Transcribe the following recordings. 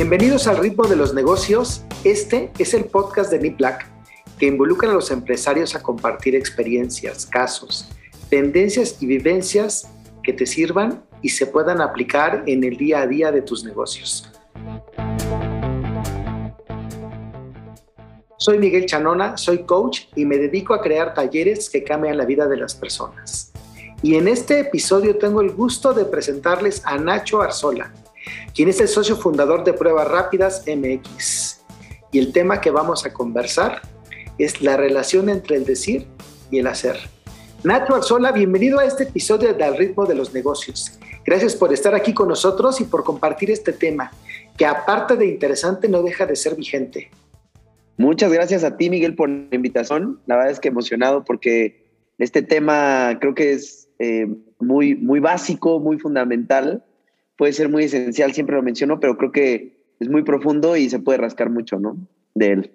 Bienvenidos al ritmo de los negocios. Este es el podcast de NIPLAC que involucra a los empresarios a compartir experiencias, casos, tendencias y vivencias que te sirvan y se puedan aplicar en el día a día de tus negocios. Soy Miguel Chanona, soy coach y me dedico a crear talleres que cambian la vida de las personas. Y en este episodio tengo el gusto de presentarles a Nacho Arzola, quien es el socio fundador de Pruebas Rápidas MX. Y el tema que vamos a conversar es la relación entre el decir y el hacer. Nacho Arzola, bienvenido a este episodio de Al ritmo de los negocios. Gracias por estar aquí con nosotros y por compartir este tema, que aparte de interesante no deja de ser vigente. Muchas gracias a ti, Miguel, por la invitación. La verdad es que emocionado porque este tema creo que es eh, muy, muy básico, muy fundamental puede ser muy esencial, siempre lo menciono, pero creo que es muy profundo y se puede rascar mucho, ¿no? De él.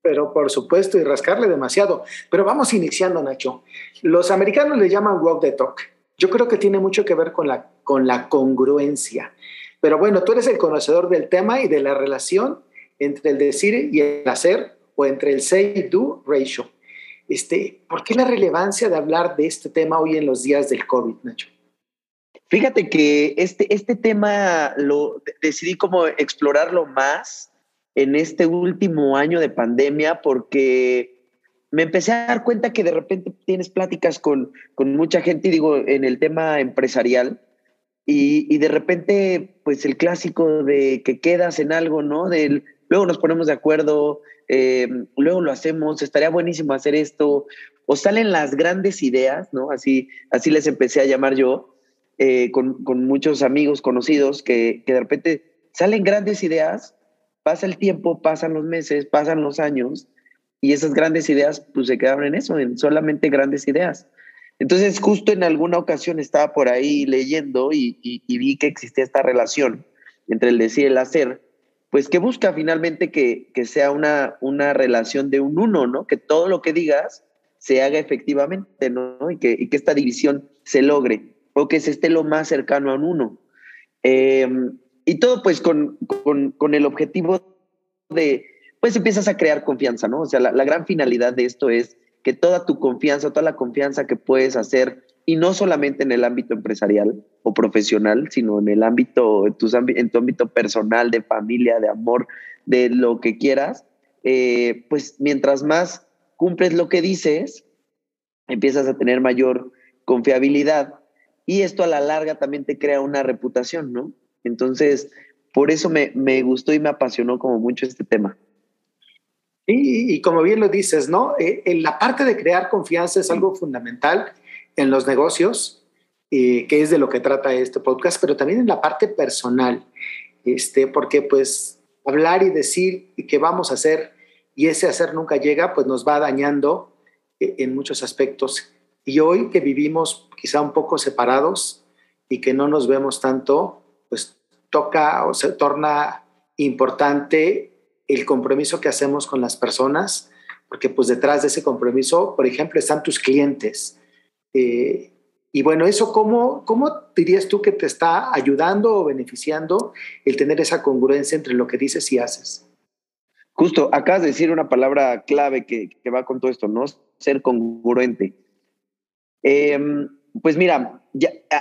Pero por supuesto, y rascarle demasiado. Pero vamos iniciando, Nacho. Los americanos le llaman walk the talk. Yo creo que tiene mucho que ver con la, con la congruencia. Pero bueno, tú eres el conocedor del tema y de la relación entre el decir y el hacer, o entre el say-do ratio. Este, ¿Por qué la relevancia de hablar de este tema hoy en los días del COVID, Nacho? Fíjate que este, este tema lo decidí como explorarlo más en este último año de pandemia porque me empecé a dar cuenta que de repente tienes pláticas con, con mucha gente, digo, en el tema empresarial, y, y, de repente, pues el clásico de que quedas en algo, ¿no? Del, luego nos ponemos de acuerdo, eh, luego lo hacemos, estaría buenísimo hacer esto, o salen las grandes ideas, ¿no? Así, así les empecé a llamar yo, eh, con, con, muchos amigos conocidos que, que de repente salen grandes ideas, pasa el tiempo, pasan los meses, pasan los años y esas grandes ideas pues se quedaron en eso, en solamente grandes ideas. Entonces justo en alguna ocasión estaba por ahí leyendo y, y, vi que existía esta relación entre el decir y el hacer, pues que busca finalmente que, que sea una, una relación de un uno, ¿no? Que todo lo que digas se haga efectivamente, ¿no? Y que, y que esta división se logre o que se esté lo más cercano a un uno. Em, y todo pues con, con, con, el objetivo de, pues empiezas a crear confianza, ¿no? O sea, la, la, gran finalidad de esto es que toda tu confianza, toda la confianza que puedes hacer, y no solamente en el ámbito empresarial o profesional, sino en el ámbito, en, tu ámbito personal, de familia, de amor, de lo que quieras, eh, pues mientras más cumples lo que dices, empiezas a tener mayor confiabilidad y esto a la larga también te crea una reputación, ¿no? Entonces, por eso me, me gustó y me apasionó como mucho este tema. Y, y como bien lo dices, ¿no? Eh, en la parte de crear confianza es algo fundamental en los negocios, eh, que es de lo que trata este podcast, pero también en la parte personal, este, porque pues hablar y decir que vamos a hacer y ese hacer nunca llega, pues nos va dañando eh, en muchos aspectos. Y hoy que vivimos quizá un poco separados y que no nos vemos tanto, pues toca o se torna importante el compromiso que hacemos con las personas, porque pues detrás de ese compromiso, por ejemplo, están tus clientes. Eh, y bueno, eso, ¿cómo, ¿cómo dirías tú que te está ayudando o beneficiando el tener esa congruencia entre lo que dices y haces? Justo, acabas de decir una palabra clave que, que va con todo esto, ¿no? Ser congruente. Eh, pues mira,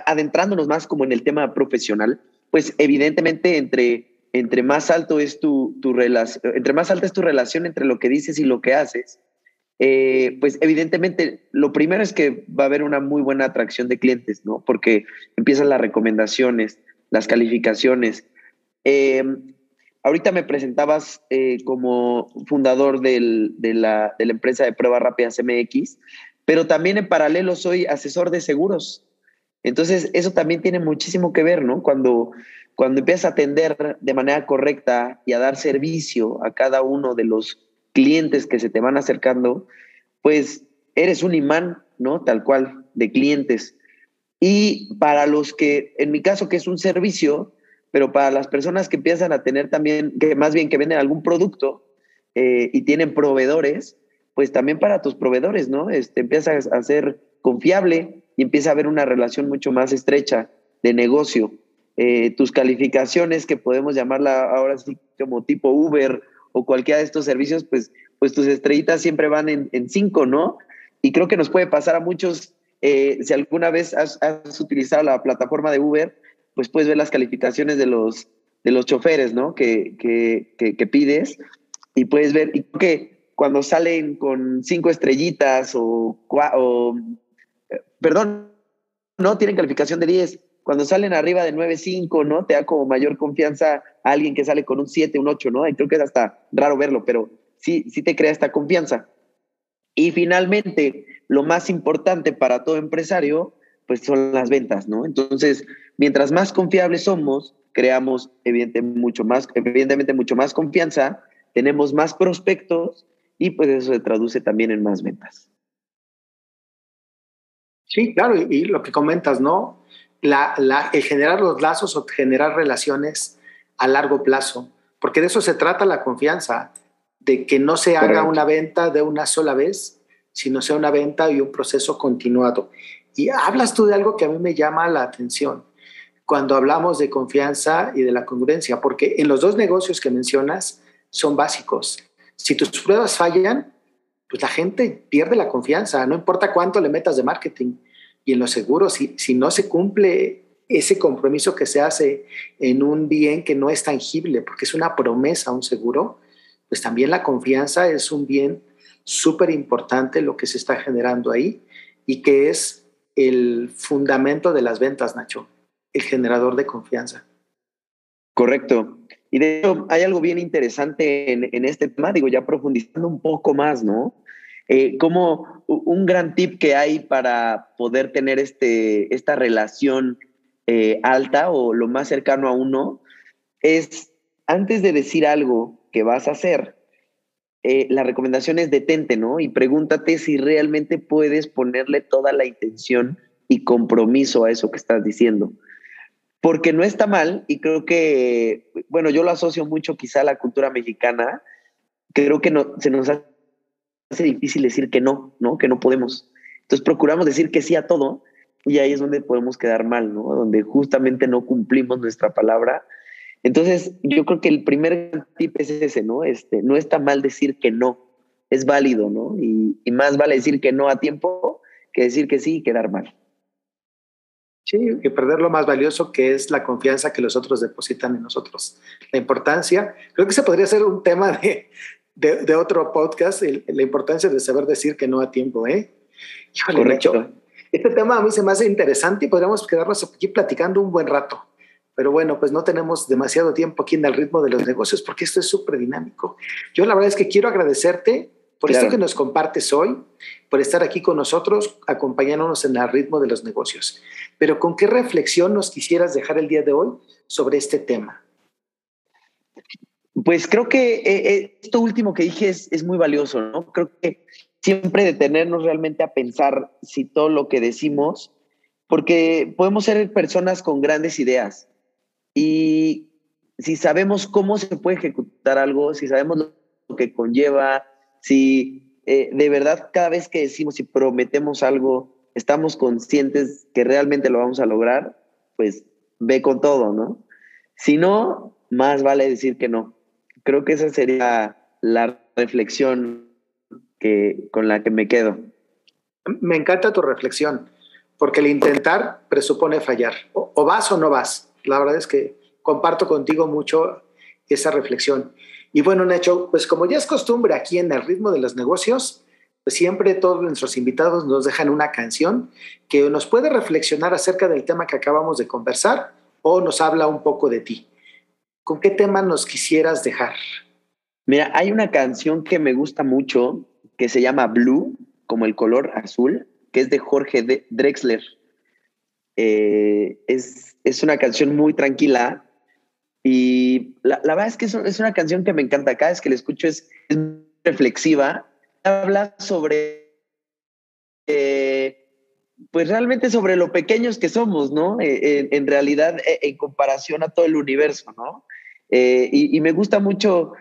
adentrándonos más como en el tema profesional, pues evidentemente entre, entre más alto es tu, tu relación, entre más alta es tu relación entre lo que dices y lo que haces, eh, pues evidentemente lo primero es que va a haber una muy buena atracción de clientes, ¿no? Porque empiezan las recomendaciones, las calificaciones. Eh, ahorita me presentabas eh, como fundador de, la, de la empresa de pruebas rápidas MX pero también en paralelo soy asesor de seguros. Entonces, eso también tiene muchísimo que ver, ¿no? Cuando, cuando empiezas a atender de manera correcta y a dar servicio a cada uno de los clientes que se te van acercando, pues eres un imán, ¿no? Tal cual, de clientes. Y para los que, en mi caso, que es un servicio, pero para las personas que empiezan a tener también, que más bien que venden algún producto eh, y tienen proveedores, pues también para tus proveedores, ¿no? Este, empieza a ser confiable y empieza a haber una relación mucho más estrecha de negocio. eh, tus calificaciones, que podemos llamarla ahora sí como tipo Uber o cualquiera de estos servicios, pues, pues tus estrellitas siempre van en, en cinco, ¿no? Y creo que nos puede pasar a muchos, eh, si alguna vez has, utilizado la plataforma de Uber, pues puedes ver las calificaciones de los, de los choferes, ¿no? Que, que, que, pides y puedes ver, y que cuando salen con cinco estrellitas o, o eh, perdón, no tienen calificación de 10, cuando salen arriba de 9.5, ¿no? Te da como mayor confianza a alguien que sale con un 7, un 8, ¿no? Y creo que es hasta raro verlo, pero sí, sí te crea esta confianza. Y finalmente, lo más importante para todo empresario, pues son las ventas, ¿no? Entonces, mientras más confiables somos, creamos evidentemente mucho más, evidentemente mucho más confianza, tenemos más prospectos y pues eso se traduce también en más ventas. Sí, claro, y, lo que comentas, ¿no? La, la, el generar los lazos o generar relaciones a largo plazo, porque de eso se trata la confianza de que no se haga una venta de una sola vez, sino sea una venta y un proceso continuado. Y hablas tú de algo que a mí me llama la atención cuando hablamos de confianza y de la congruencia, porque en los dos negocios que mencionas son básicos. Si tus pruebas fallan, pues la gente pierde la confianza, no importa cuánto le metas de marketing. Y en los seguros, si, si no se cumple ese compromiso que se hace en un bien que no es tangible, porque es una promesa, un seguro, pues también la confianza es un bien súper importante lo que se está generando ahí y que es el fundamento de las ventas, Nacho, el generador de confianza. Correcto. Y de hecho, hay algo bien interesante en, este tema, digo, ya profundizando un poco más, ¿no? Eh, como un gran tip que hay para poder tener este, esta relación eh, alta o lo más cercano a uno es antes de decir algo, vas a hacer, eh, la recomendación es detente, ¿no? Y pregúntate si realmente puedes ponerle toda la intención y compromiso a eso que estás diciendo. Porque no está mal, y creo que, bueno, yo lo asocio mucho quizá a la cultura mexicana, creo que no, se nos hace difícil decir que no, ¿no? Que no podemos. Entonces procuramos decir que sí a todo, y ahí es donde podemos quedar mal, ¿no? Donde justamente no cumplimos nuestra palabra entonces, yo creo que el primer tip es ese, ¿no? Este, no está mal decir que no, es válido, ¿no? Y, más vale decir que no a tiempo que decir que sí y quedar mal. Sí, y perder lo más valioso que es la confianza que los otros depositan en nosotros. La importancia, creo que se podría ser un tema de, de, otro podcast, la importancia de saber decir que no a tiempo, ¿eh? Correcto. este tema a mí se me hace interesante y podríamos quedarnos aquí platicando un buen rato. Pero bueno, pues no tenemos demasiado tiempo aquí en el ritmo de los negocios porque esto es súper dinámico. Yo la verdad es que quiero agradecerte por esto que nos compartes hoy, por estar aquí con nosotros, acompañándonos en el ritmo de los negocios. Pero ¿con qué reflexión nos quisieras dejar el día de hoy sobre este tema? Pues creo que eh, eh, esto último que dije es, es muy valioso, ¿no? Creo que siempre detenernos realmente a pensar si todo lo que decimos, porque podemos ser personas con grandes ideas, y si sabemos cómo se puede ejecutar algo, si sabemos lo que conlleva, si eh, de verdad cada vez que decimos y prometemos algo, estamos conscientes que realmente lo vamos a lograr, pues ve con todo, ¿no? Si no, más vale decir que no. Creo que esa sería la reflexión que, con la que me quedo. Me encanta tu reflexión, porque el intentar presupone fallar. o vas o no vas. La verdad es que comparto contigo mucho esa reflexión. Y bueno, Nacho, pues como ya es costumbre aquí en el ritmo de los negocios, pues siempre todos nuestros invitados nos dejan una canción que nos puede reflexionar acerca del tema que acabamos de conversar o nos habla un poco de ti. ¿Con qué tema nos quisieras dejar? Mira, hay una canción que me gusta mucho que se llama Blue, como el color azul, que es de Jorge Drexler. Eh, es es una canción muy tranquila y la, verdad es que es, una canción que me encanta. Cada vez que la escucho es, reflexiva. Habla sobre, eh, pues realmente sobre lo pequeños que somos, ¿no? Eh, en, realidad, eh, en comparación a todo el universo, ¿no? Y, me gusta mucho,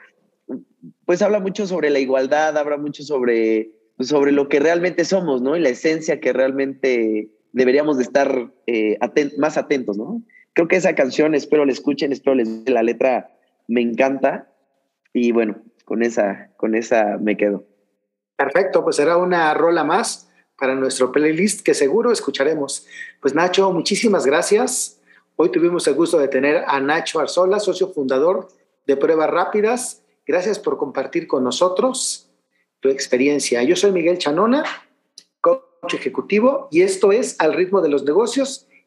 pues habla mucho sobre la igualdad, habla mucho sobre, sobre lo que realmente somos, ¿no? Y la esencia que realmente deberíamos de estar eh, más atentos, ¿no? Creo que esa canción, espero la escuchen, espero les la letra, me encanta. Y bueno, con esa, con esa me quedo. Perfecto, pues será una rola más para nuestro playlist que seguro escucharemos. Pues Nacho, muchísimas gracias. Hoy tuvimos el gusto de tener a Nacho Arzola, socio fundador de Pruebas Rápidas. Gracias por compartir con nosotros tu experiencia. Yo soy Miguel Chanona, coach ejecutivo, y esto es Al ritmo de los negocios